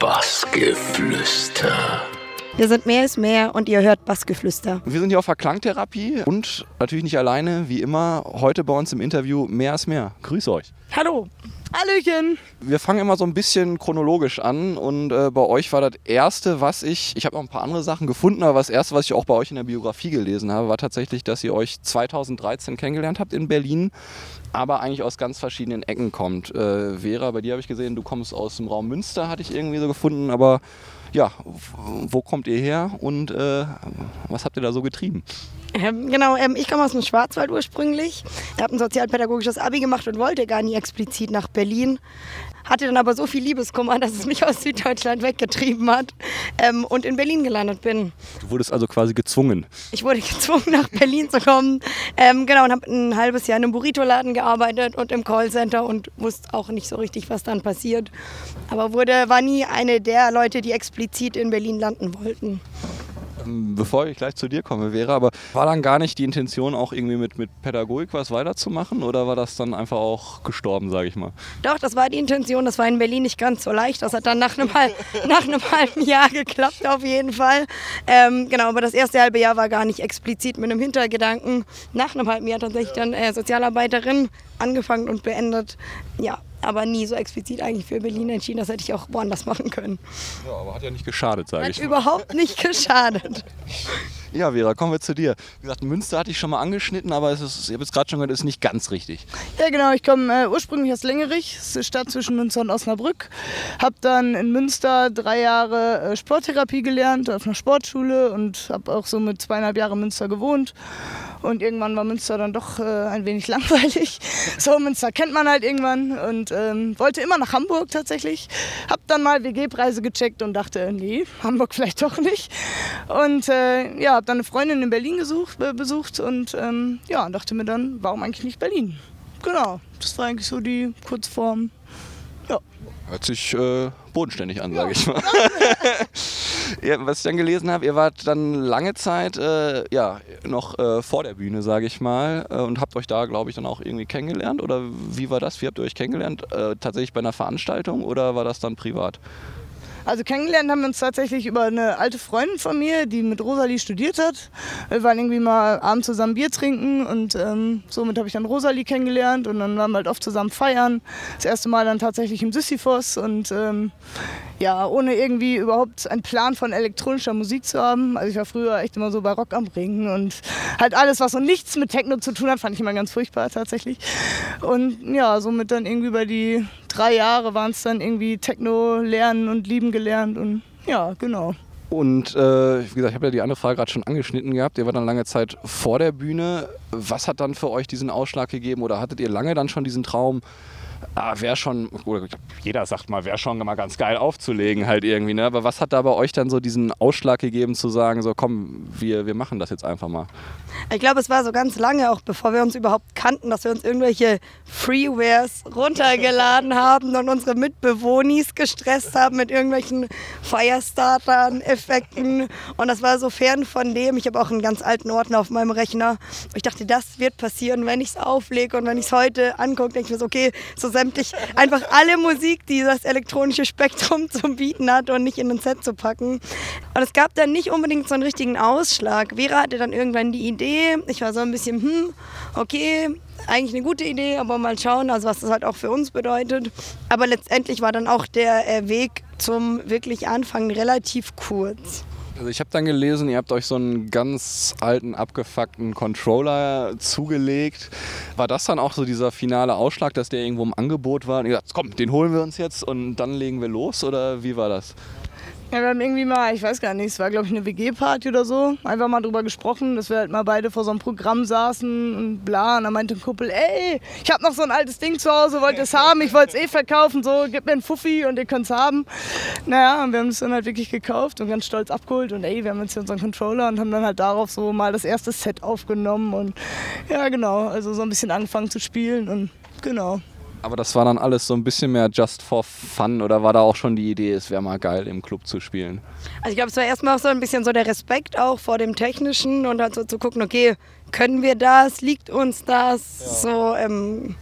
Bassgeflüster. Wir sind mehr ist mehr und ihr hört Bassgeflüster. Wir sind hier auf der Klangtherapie und natürlich nicht alleine, wie immer, heute bei uns im Interview Mehr ist mehr. Grüß euch. Hallo. Hallöchen. Wir fangen immer so ein bisschen chronologisch an und äh, bei euch war das erste, was ich, ich habe noch ein paar andere Sachen gefunden, aber das erste, was ich auch bei euch in der Biografie gelesen habe, war tatsächlich, dass ihr euch 2013 kennengelernt habt in Berlin, aber eigentlich aus ganz verschiedenen Ecken kommt. Äh, Vera, bei dir habe ich gesehen, du kommst aus dem Raum Münster, hatte ich irgendwie so gefunden, aber ja, wo kommt ihr her und äh, was habt ihr da so getrieben? Ähm, genau, ähm, ich komme aus dem Schwarzwald ursprünglich. Ich habe ein sozialpädagogisches Abi gemacht und wollte gar nie explizit nach Berlin. Hatte dann aber so viel Liebeskummer, dass es mich aus Süddeutschland weggetrieben hat ähm, und in Berlin gelandet bin. Du wurdest also quasi gezwungen. Ich wurde gezwungen, nach Berlin zu kommen. Genau, und habe ein halbes Jahr in einem Burrito-Laden gearbeitet und im Callcenter und wusste auch nicht so richtig, was dann passiert. Aber wurde, war nie eine der Leute, die explizit in Berlin landen wollten bevor ich gleich zu dir komme, Vera, aber war dann gar nicht die Intention, auch irgendwie mit, mit Pädagogik was weiterzumachen oder war das dann einfach auch gestorben, sage ich mal? Doch, das war die Intention. Das war in Berlin nicht ganz so leicht. Das hat dann nach einem, nach einem halben Jahr geklappt, auf jeden Fall. Ähm, genau, aber das erste halbe Jahr war gar nicht explizit mit einem Hintergedanken. Nach einem halben Jahr tatsächlich dann äh, Sozialarbeiterin angefangen und beendet. Ja, aber nie so explizit eigentlich für Berlin entschieden. Das hätte ich auch woanders machen können. Ja, aber hat ja nicht geschadet, sage ich. Hat überhaupt nicht geschadet. Ja, Vera, kommen wir zu dir. Wie gesagt, Münster hatte ich schon mal angeschnitten, aber es ist, ich habe jetzt gerade schon gehört, ist nicht ganz richtig. Ja, genau. Ich komme äh, ursprünglich aus Längerich, das ist eine Stadt zwischen Münster und Osnabrück. Habe dann in Münster drei Jahre äh, Sporttherapie gelernt auf einer Sportschule und habe auch so mit zweieinhalb Jahren Münster gewohnt. Und irgendwann war Münster dann doch äh, ein wenig langweilig. So, Münster kennt man halt irgendwann und ähm, wollte immer nach Hamburg tatsächlich. Hab dann mal WG-Preise gecheckt und dachte, nee, Hamburg vielleicht doch nicht. Und äh, ja, habe dann eine Freundin in Berlin gesucht, äh, besucht und ähm, ja, dachte mir dann, warum eigentlich nicht Berlin? Genau, das war eigentlich so die Kurzform. Ja. Hört sich äh, bodenständig an, sage ich mal. ja, was ich dann gelesen habe, ihr wart dann lange Zeit äh, ja, noch äh, vor der Bühne, sage ich mal, äh, und habt euch da, glaube ich, dann auch irgendwie kennengelernt. Oder wie war das? Wie habt ihr euch kennengelernt? Tatsächlich bei einer Veranstaltung oder war das dann privat? Also kennengelernt haben wir uns tatsächlich über eine alte Freundin von mir, die mit Rosalie studiert hat. Wir waren irgendwie mal abends zusammen Bier trinken und ähm, somit habe ich dann Rosalie kennengelernt und dann waren wir halt oft zusammen feiern. Das erste Mal dann tatsächlich im Sisyphos und ähm, ja, ohne irgendwie überhaupt einen Plan von elektronischer Musik zu haben. Also ich war früher echt immer so bei Rock am Ring und halt alles, was so nichts mit Techno zu tun hat, fand ich immer ganz furchtbar tatsächlich. Und ja, somit dann irgendwie bei die drei Jahre waren es dann irgendwie Techno lernen und lieben gelernt und ja, genau. Und äh, wie gesagt, ich habe ja die andere Frage gerade schon angeschnitten gehabt. Ihr war dann lange Zeit vor der Bühne. Was hat dann für euch diesen Ausschlag gegeben oder hattet ihr lange dann schon diesen Traum, ah, wäre schon, jeder sagt mal, wäre schon mal ganz geil aufzulegen halt irgendwie, ne? Aber was hat da bei euch dann so diesen Ausschlag gegeben zu sagen, so komm, wir, wir machen das jetzt einfach mal? Ich glaube, es war so ganz lange, auch bevor wir uns überhaupt kannten, dass wir uns irgendwelche Freewares runtergeladen haben und unsere Mitbewohnis gestresst haben mit irgendwelchen Firestartern, Effekten. Und das war so fern von dem. Ich habe auch einen ganz alten Ordner auf meinem Rechner. Ich dachte, das wird passieren, wenn ich es auflege und wenn ich es heute angucke, denke ich mir so, okay, so sämtlich einfach alle Musik, die das elektronische Spektrum zu bieten hat und nicht in ein Set zu packen. Und es gab dann nicht unbedingt so einen richtigen Ausschlag. Vera hatte dann irgendwann die Idee. Ich war so ein bisschen, hm, okay, eigentlich eine gute Idee, aber mal schauen, also was das halt auch für uns bedeutet. Aber letztendlich war dann auch der äh, Weg zum wirklich Anfangen relativ kurz. Also ich habe dann gelesen, ihr habt euch so einen ganz alten, abgefuckten Controller zugelegt. War das dann auch so dieser finale Ausschlag, dass der irgendwo im Angebot war? Und ihr sagt, komm, den holen wir uns jetzt und dann legen wir los? Oder wie war das? Ja, wir haben irgendwie mal, ich weiß gar nicht, es war glaube ich eine WG-Party oder so, einfach mal drüber gesprochen, dass wir halt mal beide vor so einem Programm saßen und bla. Und dann meinte ein Kumpel, ey, ich habe noch so ein altes Ding zu Hause, wollt ihr es haben? Ich wollte es eh verkaufen, so, gib mir einen Fuffi und ihr könnt es haben. Naja, und wir haben es dann halt wirklich gekauft und ganz stolz abgeholt und ey, wir haben jetzt hier unseren Controller und haben dann halt darauf so mal das erste Set aufgenommen und ja, genau, also so ein bisschen angefangen zu spielen und genau. Aber das war dann alles so ein bisschen mehr just for fun oder war da auch schon die Idee, es wäre mal geil im Club zu spielen? Also ich glaube, es war erstmal auch so ein bisschen so der Respekt auch vor dem Technischen und halt so zu gucken, okay, können wir das, liegt uns das, ja. so ähm,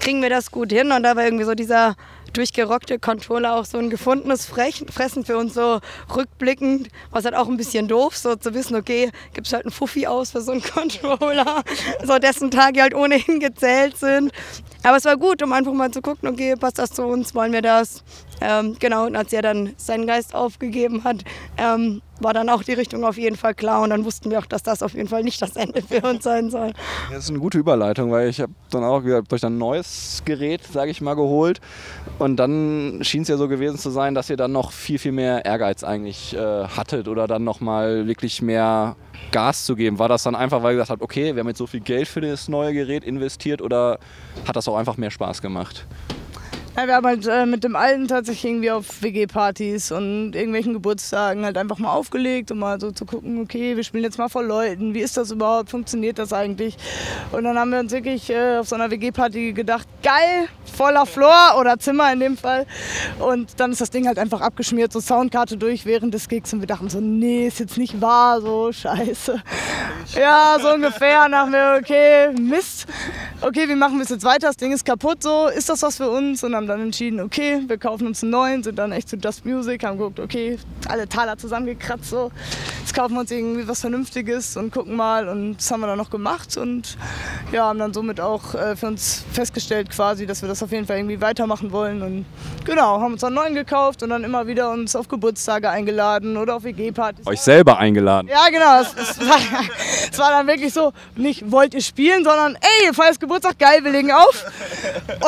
kriegen wir das gut hin und da war irgendwie so dieser durchgerockte Controller auch so ein gefundenes Fressen für uns so rückblickend, was halt auch ein bisschen doof, so zu wissen, okay, gibt es halt einen Fuffi aus für so einen Controller, so dessen Tage halt ohnehin gezählt sind. Aber es war gut, um einfach mal zu gucken, okay, passt das zu uns, wollen wir das? Ähm, genau, und als er dann seinen Geist aufgegeben hat, ähm, war dann auch die Richtung auf jeden Fall klar und dann wussten wir auch, dass das auf jeden Fall nicht das Ende für uns sein soll. Das ist eine gute Überleitung, weil ich habe dann auch durch ein neues Gerät, sage ich mal, geholt und dann schien es ja so gewesen zu sein, dass ihr dann noch viel, viel mehr Ehrgeiz eigentlich äh, hattet oder dann nochmal wirklich mehr Gas zu geben. War das dann einfach, weil ihr gesagt habt, okay, wir haben jetzt so viel Geld für das neue Gerät investiert oder hat das auch einfach mehr Spaß gemacht? Ja, wir haben halt äh, mit dem Alten tatsächlich irgendwie auf WG-Partys und irgendwelchen Geburtstagen halt einfach mal aufgelegt, um mal so zu gucken, okay, wir spielen jetzt mal vor Leuten, wie ist das überhaupt, funktioniert das eigentlich? Und dann haben wir uns wirklich äh, auf so einer WG-Party gedacht, geil, voller Floor oder Zimmer in dem Fall. Und dann ist das Ding halt einfach abgeschmiert, so Soundkarte durch während des Gigs und wir dachten so, nee, ist jetzt nicht wahr, so scheiße. Ja, so ungefähr. Nach mir, okay, Mist. Okay, wie machen wir es jetzt weiter? Das Ding ist kaputt, so, ist das was für uns? Und dann dann entschieden, okay, wir kaufen uns einen neuen, sind dann echt zu Just Music, haben geguckt, okay, alle Taler zusammengekratzt, so. Jetzt kaufen wir uns irgendwie was Vernünftiges und gucken mal und das haben wir dann noch gemacht und ja, haben dann somit auch äh, für uns festgestellt quasi, dass wir das auf jeden Fall irgendwie weitermachen wollen und genau, haben uns einen neuen gekauft und dann immer wieder uns auf Geburtstage eingeladen oder auf WG-Partys. Euch selber eingeladen? Ja, genau. Es, es, war, es, war, dann wirklich so, nicht wollt ihr spielen, sondern ey, ihr feiert Geburtstag, geil, wir legen auf.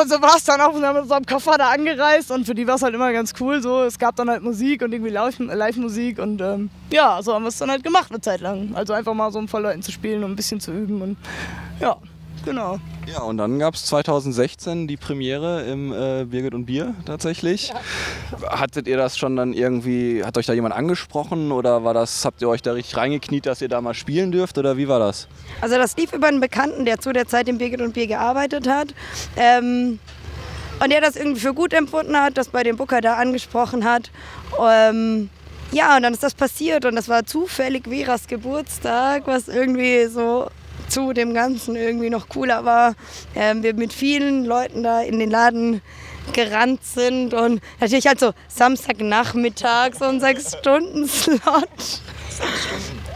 Und so war es dann auch. Und haben uns am Koffer da angereist und für die war es halt immer ganz cool. So, es gab dann halt Musik und irgendwie Live-Musik und ähm, ja, so haben wir es dann halt gemacht eine Zeit lang. Also einfach mal so ein paar Leuten zu spielen und ein bisschen zu üben und ja. Genau. Ja, und dann gab es 2016 die Premiere im äh, Birgit und Bier tatsächlich. Ja. Hattet ihr das schon dann irgendwie, hat euch da jemand angesprochen oder war das, habt ihr euch da richtig reingekniet, dass ihr da mal spielen dürft oder wie war das? Also das lief über einen Bekannten, der zu der Zeit im Birgit und Bier gearbeitet hat. Ähm, und der das irgendwie für gut empfunden hat, das bei dem Booker da angesprochen hat. Ähm, ja, und dann ist das passiert und das war zufällig Veras Geburtstag, was irgendwie so zu dem Ganzen irgendwie noch cooler war. Ähm, wir mit vielen Leuten da in den Laden gerannt sind und natürlich halt so Samstagnachmittag, so ein Sechs-Stunden-Slot.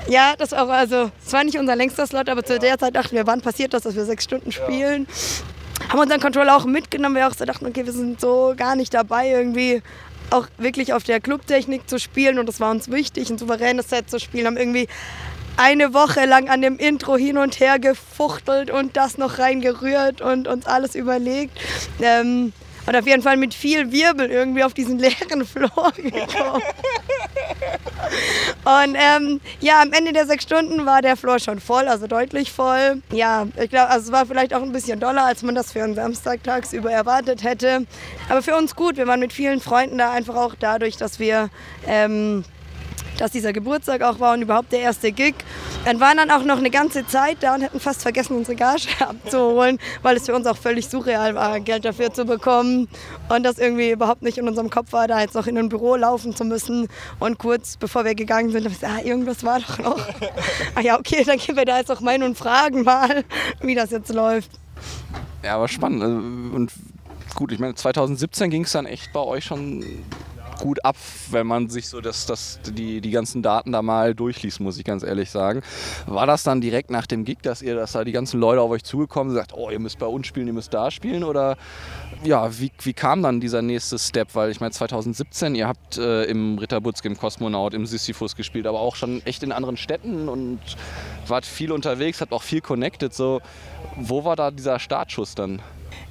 Ja, das war also, es war nicht unser längster Slot, aber zu der Zeit dachten wir, wann passiert das, dass wir sechs Stunden spielen? Ja. Haben unseren Controller auch mitgenommen, wir auch so dachten, okay, wir sind so gar nicht dabei, irgendwie auch wirklich auf der Clubtechnik zu spielen und das war uns wichtig, ein souveränes Set zu spielen, haben irgendwie eine Woche lang an dem Intro hin und her gefuchtelt und das noch reingerührt und uns alles überlegt. Ähm, und auf jeden Fall mit viel Wirbel irgendwie auf diesen leeren Floor gekommen. Und ähm, ja, am Ende der sechs Stunden war der Floor schon voll, also deutlich voll. Ja, ich glaube, also es war vielleicht auch ein bisschen doller, als man das für einen Samstag tagsüber erwartet hätte. Aber für uns gut, wir waren mit vielen Freunden da, einfach auch dadurch, dass wir ähm, dass dieser Geburtstag auch war und überhaupt der erste Gig. Dann waren dann auch noch eine ganze Zeit da und hätten fast vergessen, unsere Gage abzuholen, weil es für uns auch völlig surreal war, Geld dafür zu bekommen. Und das irgendwie überhaupt nicht in unserem Kopf war, da jetzt noch in ein Büro laufen zu müssen. Und kurz bevor wir gegangen sind, haben wir gesagt, ah, irgendwas war doch noch. ah ja, okay, dann gehen wir da jetzt auch meinen und fragen mal, wie das jetzt läuft. Ja, aber spannend. Also, und gut, ich meine, 2017 ging es dann echt bei euch schon gut ab, wenn man sich so das, das, die, die ganzen Daten da mal durchliest, muss ich ganz ehrlich sagen. War das dann direkt nach dem Gig, dass ihr, dass da die ganzen Leute auf euch zugekommen sind, sagt, oh, ihr müsst bei uns spielen, ihr müsst da spielen? Oder ja, wie, wie kam dann dieser nächste Step? Weil ich meine, 2017, ihr habt äh, im Ritterbutzke, im Kosmonaut, im Sisyphus gespielt, aber auch schon echt in anderen Städten und wart viel unterwegs, habt auch viel connected. So, wo war da dieser Startschuss dann?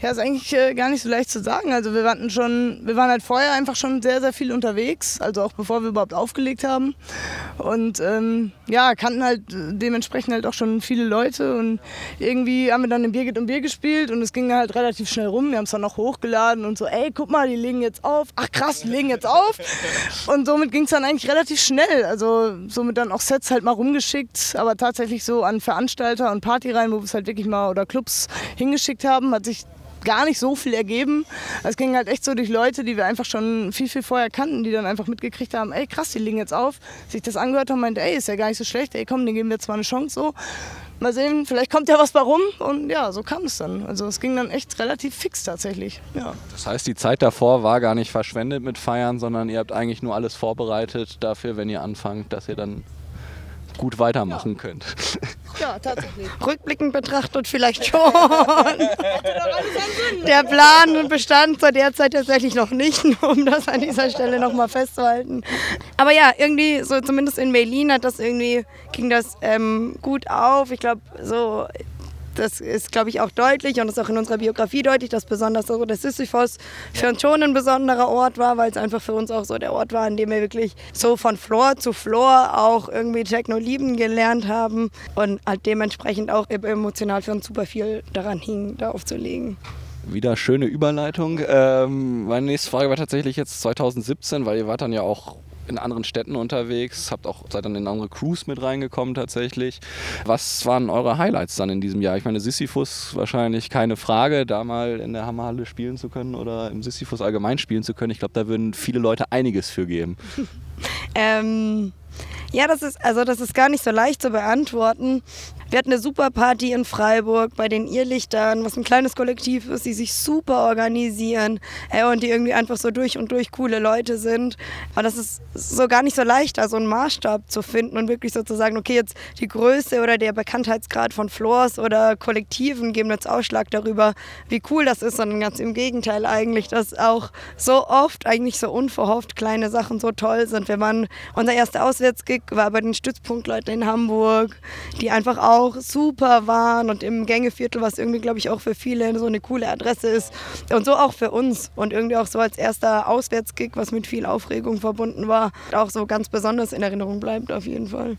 Ja, ist eigentlich äh, gar nicht so leicht zu sagen. Also wir waren schon, wir waren halt vorher einfach schon sehr, sehr viel unterwegs, also auch bevor wir überhaupt aufgelegt haben. Und ähm, ja, kannten halt dementsprechend halt auch schon viele Leute. Und irgendwie haben wir dann im Bier geht um Bier gespielt und es ging halt relativ schnell rum. Wir haben es dann noch hochgeladen und so, ey, guck mal, die legen jetzt auf. Ach krass, die legen jetzt auf. Und somit ging es dann eigentlich relativ schnell. Also somit dann auch Sets halt mal rumgeschickt, aber tatsächlich so an Veranstalter und Partyreihen, wo wir es halt wirklich mal oder Clubs hingeschickt haben, hat sich gar nicht so viel ergeben. Es ging halt echt so durch Leute, die wir einfach schon viel, viel vorher kannten, die dann einfach mitgekriegt haben, ey krass, die liegen jetzt auf, sich das angehört haben, meinte, ey, ist ja gar nicht so schlecht, ey komm, den geben wir mal eine Chance so. Mal sehen, vielleicht kommt ja was bei rum und ja, so kam es dann. Also es ging dann echt relativ fix tatsächlich. Ja. Das heißt, die Zeit davor war gar nicht verschwendet mit Feiern, sondern ihr habt eigentlich nur alles vorbereitet dafür, wenn ihr anfangt, dass ihr dann gut weitermachen ja. könnt. Ja, tatsächlich. Rückblickend betrachtet vielleicht schon. Der Plan bestand zu der Zeit tatsächlich noch nicht, um das an dieser Stelle nochmal festzuhalten. Aber ja, irgendwie, so zumindest in Berlin hat das irgendwie, ging das ähm, gut auf. Ich glaube, so das ist, glaube ich, auch deutlich und ist auch in unserer Biografie deutlich, dass besonders so der Sisyphos für uns schon ein besonderer Ort war, weil es einfach für uns auch so der Ort war, an dem wir wirklich so von Floor zu Floor auch irgendwie Techno lieben gelernt haben und halt dementsprechend auch emotional für uns super viel daran hing, da aufzulegen. Wieder schöne Überleitung. Ähm, meine nächste Frage war tatsächlich jetzt 2017, weil ihr wart dann ja auch in anderen Städten unterwegs, habt auch seid dann in andere Crews mit reingekommen tatsächlich. Was waren eure Highlights dann in diesem Jahr? Ich meine, Sisyphus wahrscheinlich keine Frage, da mal in der Hammerhalle spielen zu können oder im Sisyphus allgemein spielen zu können. Ich glaube, da würden viele Leute einiges für geben. ähm, ja, das ist also das ist gar nicht so leicht zu beantworten. Wir hatten eine super Party in Freiburg bei den Irrlichtern, was ein kleines Kollektiv ist, die sich super organisieren äh, und die irgendwie einfach so durch und durch coole Leute sind. Aber das ist so gar nicht so leicht, da so einen Maßstab zu finden und wirklich so zu sagen, okay, jetzt die Größe oder der Bekanntheitsgrad von Floors oder Kollektiven geben jetzt Ausschlag darüber, wie cool das ist, sondern ganz im Gegenteil eigentlich, dass auch so oft eigentlich so unverhofft kleine Sachen so toll sind. Wir waren, unser erster Auswärtsgig war bei den Stützpunktleuten in Hamburg, die einfach auch auch super waren und im Gängeviertel, was irgendwie, glaube ich, auch für viele so eine coole Adresse ist. Und so auch für uns und irgendwie auch so als erster Auswärtsgig, was mit viel Aufregung verbunden war, auch so ganz besonders in Erinnerung bleibt auf jeden Fall.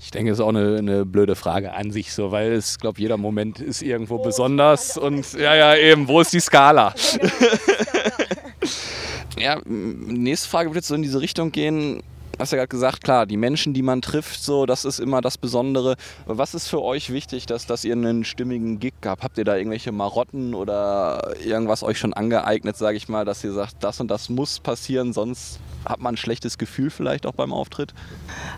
Ich denke, es ist auch eine, eine, blöde Frage an sich so, weil es, glaube jeder Moment ist irgendwo besonders und ja, ja, eben, wo ist die Skala? ja, nächste Frage wird jetzt so in diese Richtung gehen hast ja gerade gesagt, klar, die Menschen, die man trifft, so, das ist immer das Besondere. Was ist für euch wichtig, dass, dass ihr einen stimmigen Gig habt? Habt ihr da irgendwelche Marotten oder irgendwas euch schon angeeignet, sage ich mal, dass ihr sagt, das und das muss passieren, sonst hat man ein schlechtes Gefühl vielleicht auch beim Auftritt?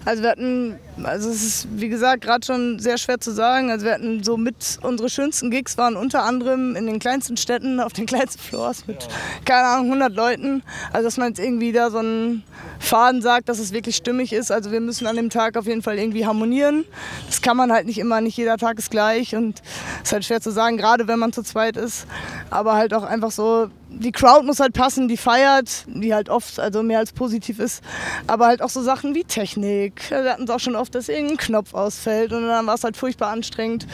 Also wir hatten, also es ist wie gesagt gerade schon sehr schwer zu sagen. Also wir hatten so mit unsere schönsten Gigs waren unter anderem in den kleinsten Städten auf den kleinsten Floors mit keine Ahnung 100 Leuten. Also dass man jetzt irgendwie da so einen Faden sagt, dass es wirklich stimmig ist. Also wir müssen an dem Tag auf jeden Fall irgendwie harmonieren. Das kann man halt nicht immer, nicht jeder Tag ist gleich und es ist halt schwer zu sagen, gerade wenn man zu zweit ist. Aber halt auch einfach so die Crowd muss halt passen, die feiert, die halt oft also mehr als positiv ist. Aber halt auch so Sachen wie Technik. Wir hatten es auch schon oft, dass irgendein Knopf ausfällt und dann war es halt furchtbar anstrengend.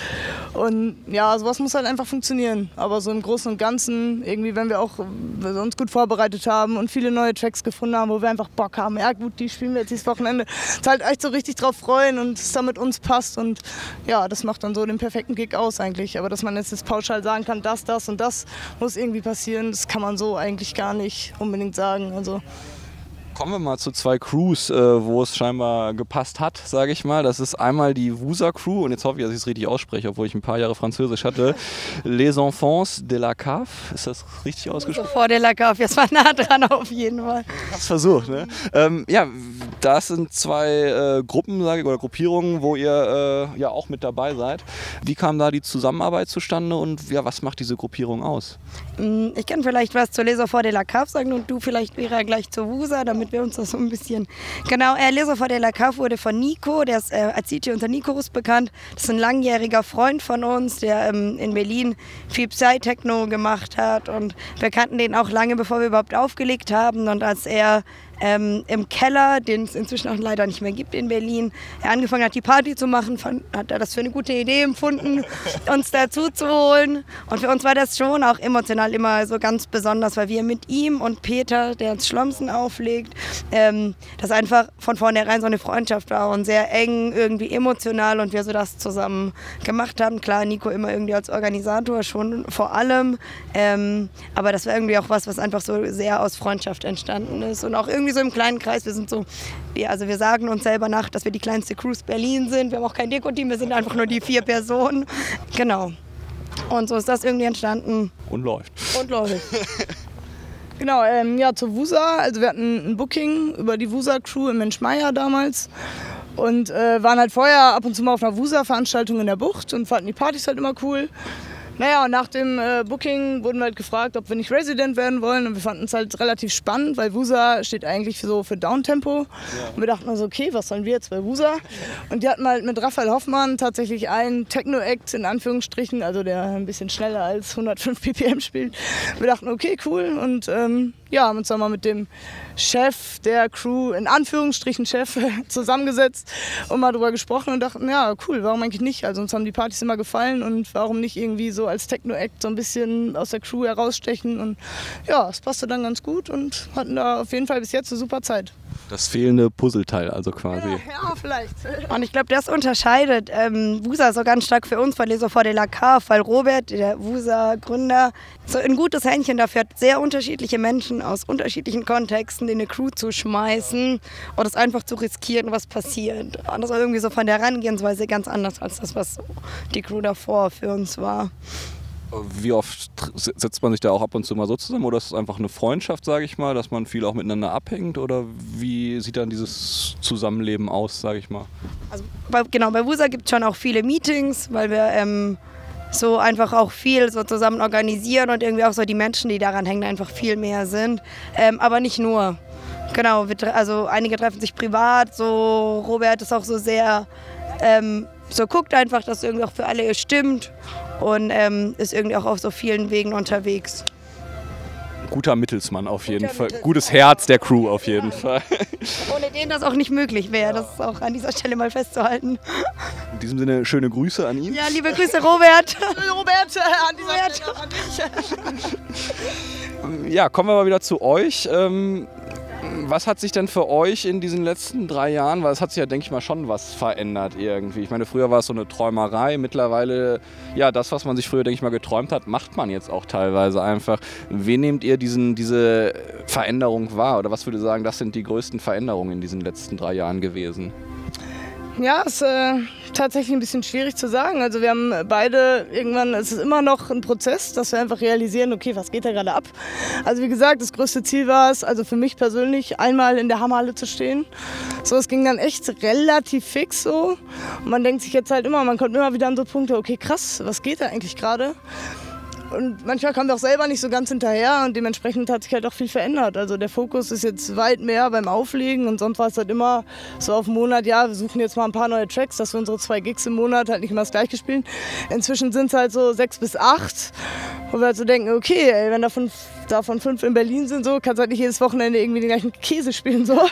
Und ja, sowas muss halt einfach funktionieren. Aber so im Großen und Ganzen, irgendwie, wenn wir auch wir uns gut vorbereitet haben und viele neue Tracks gefunden haben, wo wir einfach Bock haben, ja gut, die spielen wir jetzt dieses Wochenende, ist halt echt so richtig drauf freuen und es da mit uns passt. Und ja, das macht dann so den perfekten Gig aus eigentlich. Aber dass man jetzt, jetzt pauschal sagen kann, das, das und das muss irgendwie passieren, das kann man so eigentlich gar nicht unbedingt sagen. Also Kommen wir mal zu zwei Crews, äh, wo es scheinbar gepasst hat, sage ich mal. Das ist einmal die Wusa Crew, und jetzt hoffe ich, dass ich es richtig ausspreche, obwohl ich ein paar Jahre Französisch hatte. Les Enfants de la Cave, ist das richtig ausgesprochen? Vor de la Cave, jetzt war nah dran auf jeden Fall. Hast versucht, ne? Ähm, ja, das sind zwei äh, Gruppen, sage ich, oder Gruppierungen, wo ihr äh, ja auch mit dabei seid. Wie kam da die Zusammenarbeit zustande und ja, was macht diese Gruppierung aus? Mm, ich kann vielleicht was zu Les Enfants de la Cave sagen und du vielleicht wäre gleich zu Wusa, damit damit wir uns das so ein bisschen. Genau, äh, Leser vor der La Cave wurde von Nico, der ist äh, als DJ unter Nikorus bekannt. Das ist ein langjähriger Freund von uns, der ähm, in Berlin viel Psy-Techno gemacht hat. Und wir kannten den auch lange, bevor wir überhaupt aufgelegt haben. Und als er ähm, im Keller, den es inzwischen auch leider nicht mehr gibt in Berlin, er angefangen hat, die Party zu machen, fand, hat er das für eine gute Idee empfunden, uns dazu zu holen. Und für uns war das schon auch emotional immer so ganz besonders, weil wir mit ihm und Peter, der uns Schlomsen auflegt, ähm, das einfach von vornherein so eine Freundschaft war und sehr eng, irgendwie emotional und wir so das zusammen gemacht haben. Klar, Nico immer irgendwie als Organisator schon vor allem, ähm, aber das war irgendwie auch was, was einfach so sehr aus Freundschaft entstanden ist und auch irgendwie irgendwie so im kleinen Kreis. Wir sind so, wir, also wir sagen uns selber nach, dass wir die kleinste Cruise Berlin sind. Wir haben auch kein Deko-Team, wir sind einfach nur die vier Personen. Genau. Und so ist das irgendwie entstanden. Und läuft. Und läuft. Genau, ähm, ja, zur WUSA. Also wir hatten ein Booking über die WUSA-Crew in Menschmeier damals. Und äh, waren halt vorher ab und zu mal auf einer WUSA-Veranstaltung in der Bucht und fanden die Partys halt immer cool. Naja, und nach dem äh, Booking wurden wir halt gefragt, ob wir nicht Resident werden wollen. Und wir fanden es halt relativ spannend, weil WUSA steht eigentlich so für Downtempo. Ja. Und wir dachten also, okay, was sollen wir jetzt bei WUSA? Und die hatten halt mit Raphael Hoffmann tatsächlich einen Techno-Act in Anführungsstrichen, also der ein bisschen schneller als 105 ppm spielt. Wir dachten, okay, cool. Und ähm, ja, haben uns dann mal mit dem Chef der Crew, in Anführungsstrichen Chef, zusammengesetzt und mal drüber gesprochen und dachten, ja, cool, warum eigentlich nicht? Also uns haben die Partys immer gefallen und warum nicht irgendwie so als Techno-Act so ein bisschen aus der Crew herausstechen und ja, es passte dann ganz gut und hatten da auf jeden Fall bis jetzt eine super Zeit. Das fehlende Puzzleteil also quasi. Ja, ja vielleicht. Und ich glaube, das unterscheidet ähm, Wusa so ganz stark für uns von Les vor de la Cave, weil Robert, der Wusa-Gründer, so ein gutes Händchen dafür hat, sehr unterschiedliche Menschen aus unterschiedlichen Kontexten in eine Crew zu schmeißen und es einfach zu riskieren, was passiert. Und das war irgendwie so von der Herangehensweise ganz anders als das, was die Crew davor für uns war. Wie oft setzt man sich da auch ab und zu mal so zusammen oder ist es einfach eine Freundschaft, sage ich mal, dass man viel auch miteinander abhängt oder wie sieht dann dieses Zusammenleben aus, sage ich mal? Also bei, genau, bei WUSA gibt es schon auch viele Meetings, weil wir ähm, so einfach auch viel so zusammen organisieren und irgendwie auch so die Menschen, die daran hängen, einfach viel mehr sind. Ähm, aber nicht nur. Genau, wir, also einige treffen sich privat, so Robert ist auch so sehr ähm, so guckt einfach, dass irgendwie auch für alle stimmt und ähm, ist irgendwie auch auf so vielen Wegen unterwegs. Guter Mittelsmann auf jeden Guter Fall. Gutes Herz der Crew auf jeden ja. Fall. Ohne den das auch nicht möglich wäre, das ist auch an dieser Stelle mal festzuhalten. In diesem Sinne schöne Grüße an ihn. Ja, liebe Grüße Robert. Robert, an dieser Robert. Stelle an dich. Ja, kommen wir mal wieder zu euch. Ähm, was hat sich denn für euch in diesen letzten drei Jahren, weil es hat sich ja, denke ich mal, schon was verändert irgendwie. Ich meine, früher war es so eine Träumerei, mittlerweile, ja, das, was man sich früher, denke ich mal, geträumt hat, macht man jetzt auch teilweise einfach. Wie nehmt ihr diesen, diese Veränderung wahr? Oder was würde sagen, das sind die größten Veränderungen in diesen letzten drei Jahren gewesen? Ja, ist äh, tatsächlich ein bisschen schwierig zu sagen. Also wir haben beide irgendwann, es ist immer noch ein Prozess, dass wir einfach realisieren, okay, was geht da gerade ab? Also wie gesagt, das größte Ziel war es, also für mich persönlich, einmal in der Hammerhalle zu stehen. So, es ging dann echt relativ fix so. Und man denkt sich jetzt halt immer, man kommt immer wieder an so Punkte, okay, krass, was geht da eigentlich gerade? Und manchmal kommt auch selber nicht so ganz hinterher und dementsprechend hat sich halt auch viel verändert. Also der Fokus ist jetzt weit mehr beim Auflegen und sonst war es halt immer so auf den Monat, ja, wir suchen jetzt mal ein paar neue Tracks, dass wir unsere zwei Gigs im Monat halt nicht immer das gleiche spielen. Inzwischen sind es halt so sechs bis acht, wo wir halt so denken, okay, ey, wenn davon davon fünf in Berlin sind, so kannst halt nicht jedes Wochenende irgendwie den gleichen Käse spielen. So.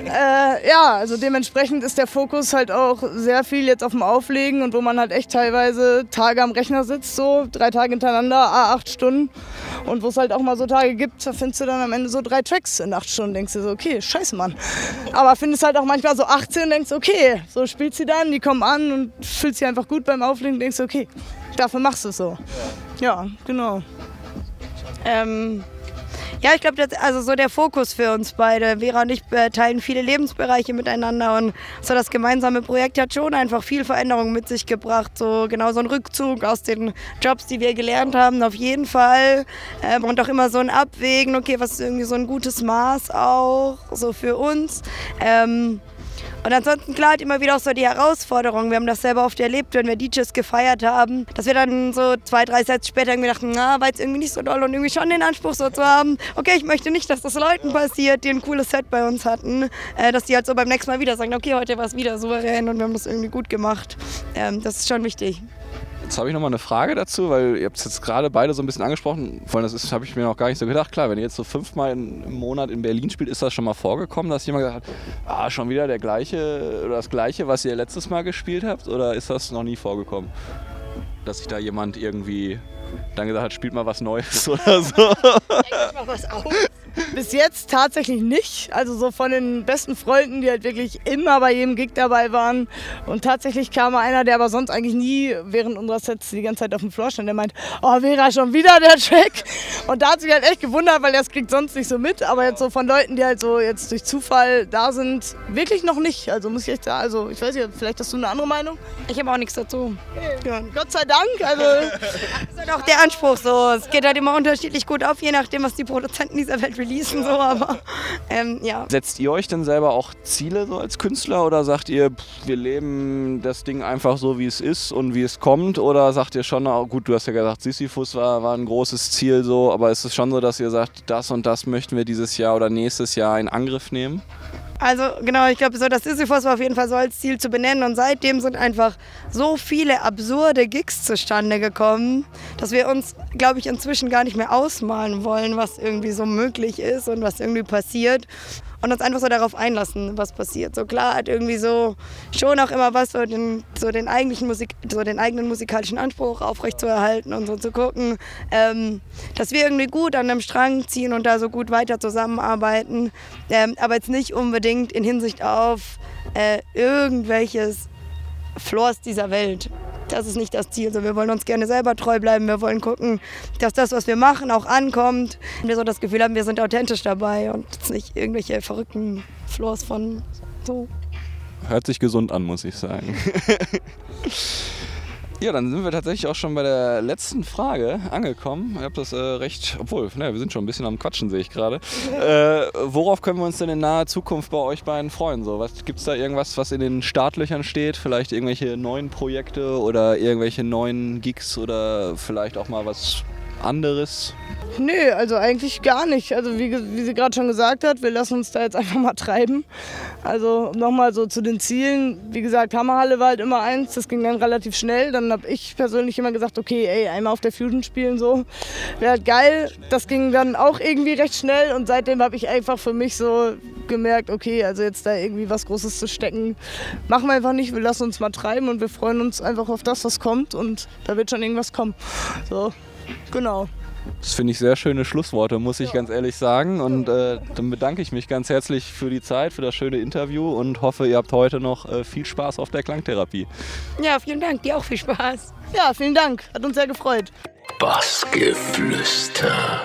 Äh, ja, also dementsprechend ist der Fokus halt auch sehr viel jetzt auf dem Auflegen und wo man halt echt teilweise Tage am Rechner sitzt, so drei Tage hintereinander, a acht Stunden. Und wo es halt auch mal so Tage gibt, da findest du dann am Ende so drei Tracks in acht Stunden. Denkst du so, okay, scheiße, Mann. Aber findest halt auch manchmal so 18 und denkst, okay, so spielst du dann, die kommen an und fühlst dich einfach gut beim Auflegen und denkst, okay, dafür machst du es so. Ja, genau. Ähm, ja, ich glaube, also so der Fokus für uns beide. Vera und ich äh, teilen viele Lebensbereiche miteinander und so das gemeinsame Projekt hat schon einfach viel Veränderung mit sich gebracht. So genau so ein Rückzug aus den Jobs, die wir gelernt haben, auf jeden Fall. Ähm, und auch immer so ein Abwägen, okay, was ist irgendwie so ein gutes Maß auch so für uns. Ähm, und ansonsten klar halt immer wieder auch so die Herausforderung. Wir haben das selber oft erlebt, wenn wir DJs gefeiert haben, dass wir dann so zwei, drei Sets später irgendwie dachten, na, war jetzt irgendwie nicht so doll und irgendwie schon den Anspruch so zu haben, okay, ich möchte nicht, dass das Leuten passiert, die ein cooles Set bei uns hatten, äh, dass die halt so beim nächsten Mal wieder sagen, okay, heute war es wieder souverän und wir haben das irgendwie gut gemacht. Ähm, das ist schon wichtig. Jetzt habe ich noch mal eine Frage dazu, weil ihr habt es jetzt gerade beide so ein bisschen angesprochen. Vor allem, das habe ich mir noch gar nicht so gedacht. Klar, wenn ihr jetzt so fünfmal im Monat in Berlin spielt, ist das schon mal vorgekommen, dass jemand gesagt hat, ah, schon wieder der gleiche oder das gleiche, was ihr letztes Mal gespielt habt? Oder ist das noch nie vorgekommen? Dass sich da jemand irgendwie dann gesagt hat, spielt mal was Neues oder so. Denk mal was auf. Bis jetzt tatsächlich nicht. Also so von den besten Freunden, die halt wirklich immer bei jedem Gig dabei waren. Und tatsächlich kam einer, der aber sonst eigentlich nie während unserer Sets die ganze Zeit auf dem Floor stand, der meint, oh Vera, schon wieder der Track. Und da hat sich halt echt gewundert, weil er es kriegt sonst nicht so mit. Aber jetzt so von Leuten, die halt so jetzt durch Zufall da sind, wirklich noch nicht. Also muss ich echt sagen, also ich weiß nicht, vielleicht hast du eine andere Meinung? Ich habe auch nichts dazu. Ja, Gott sei Dank. Also Das ist halt auch der Anspruch so. Es geht halt immer unterschiedlich gut auf, je nachdem, was die Produzenten dieser Welt releasen. So. Aber ähm, ja. Setzt ihr euch denn selber auch Ziele so als Künstler oder sagt ihr, pff, wir leben das Ding einfach so, wie es ist und wie es kommt? Oder sagt ihr schon, oh, gut, du hast ja gesagt, Sisyphus war, war ein großes Ziel so, aber ist es schon so, dass ihr sagt, das und das möchten wir dieses Jahr oder nächstes Jahr in Angriff nehmen? Also genau, ich glaube, so das Sisyphus war auf jeden Fall so als Ziel zu benennen. Und seitdem sind einfach so viele absurde Gigs zustande gekommen, dass wir uns, glaube ich, inzwischen gar nicht mehr ausmalen wollen, was irgendwie so möglich ist und was irgendwie passiert und uns einfach so darauf einlassen, was passiert. So klar hat irgendwie so schon auch immer was, so den, so den eigentlichen Musik, so den eigenen musikalischen Anspruch aufrechtzuerhalten und so zu gucken, ähm, dass wir irgendwie gut an einem Strang ziehen und da so gut weiter zusammenarbeiten, ähm, aber jetzt nicht unbedingt in Hinsicht auf äh, irgendwelches Floors dieser Welt. Das ist nicht das Ziel. Also wir wollen uns gerne selber treu bleiben. Wir wollen gucken, dass das, was wir machen, auch ankommt. Und wir so das Gefühl haben, wir sind authentisch dabei und nicht irgendwelche verrückten Floors von so. Hört sich gesund an, muss ich sagen. Ja, dann sind wir tatsächlich auch schon bei der letzten Frage angekommen. Ich habe das äh, recht, obwohl, ne, wir sind schon ein bisschen am Quatschen, sehe ich gerade. Äh, worauf können wir uns denn in naher Zukunft bei euch beiden freuen? So, Gibt es da irgendwas, was in den Startlöchern steht? Vielleicht irgendwelche neuen Projekte oder irgendwelche neuen Gigs oder vielleicht auch mal was anderes? Nö, also eigentlich gar nicht. Also wie, wie sie gerade schon gesagt hat, wir lassen uns da jetzt einfach mal treiben. Also nochmal so zu den Zielen. Wie gesagt, Hammerhalle war halt immer eins, das ging dann relativ schnell. Dann habe ich persönlich immer gesagt, okay, ey, einmal auf der Fusion spielen so. Wäre halt geil. Das ging dann auch irgendwie recht schnell und seitdem habe ich einfach für mich so gemerkt, okay, also jetzt da irgendwie was Großes zu stecken, machen wir einfach nicht. Wir lassen uns mal treiben und wir freuen uns einfach auf das, was kommt und da wird schon irgendwas kommen. So, genau. Das finde ich sehr schöne Schlussworte, muss ich ganz ehrlich sagen. Und äh, dann bedanke ich mich ganz herzlich für die Zeit, für das schöne Interview und hoffe, ihr habt heute noch äh, viel Spaß auf der Klangtherapie. Ja, vielen Dank. Dir auch viel Spaß. Ja, vielen Dank. Hat uns sehr gefreut. Bassgeflüster.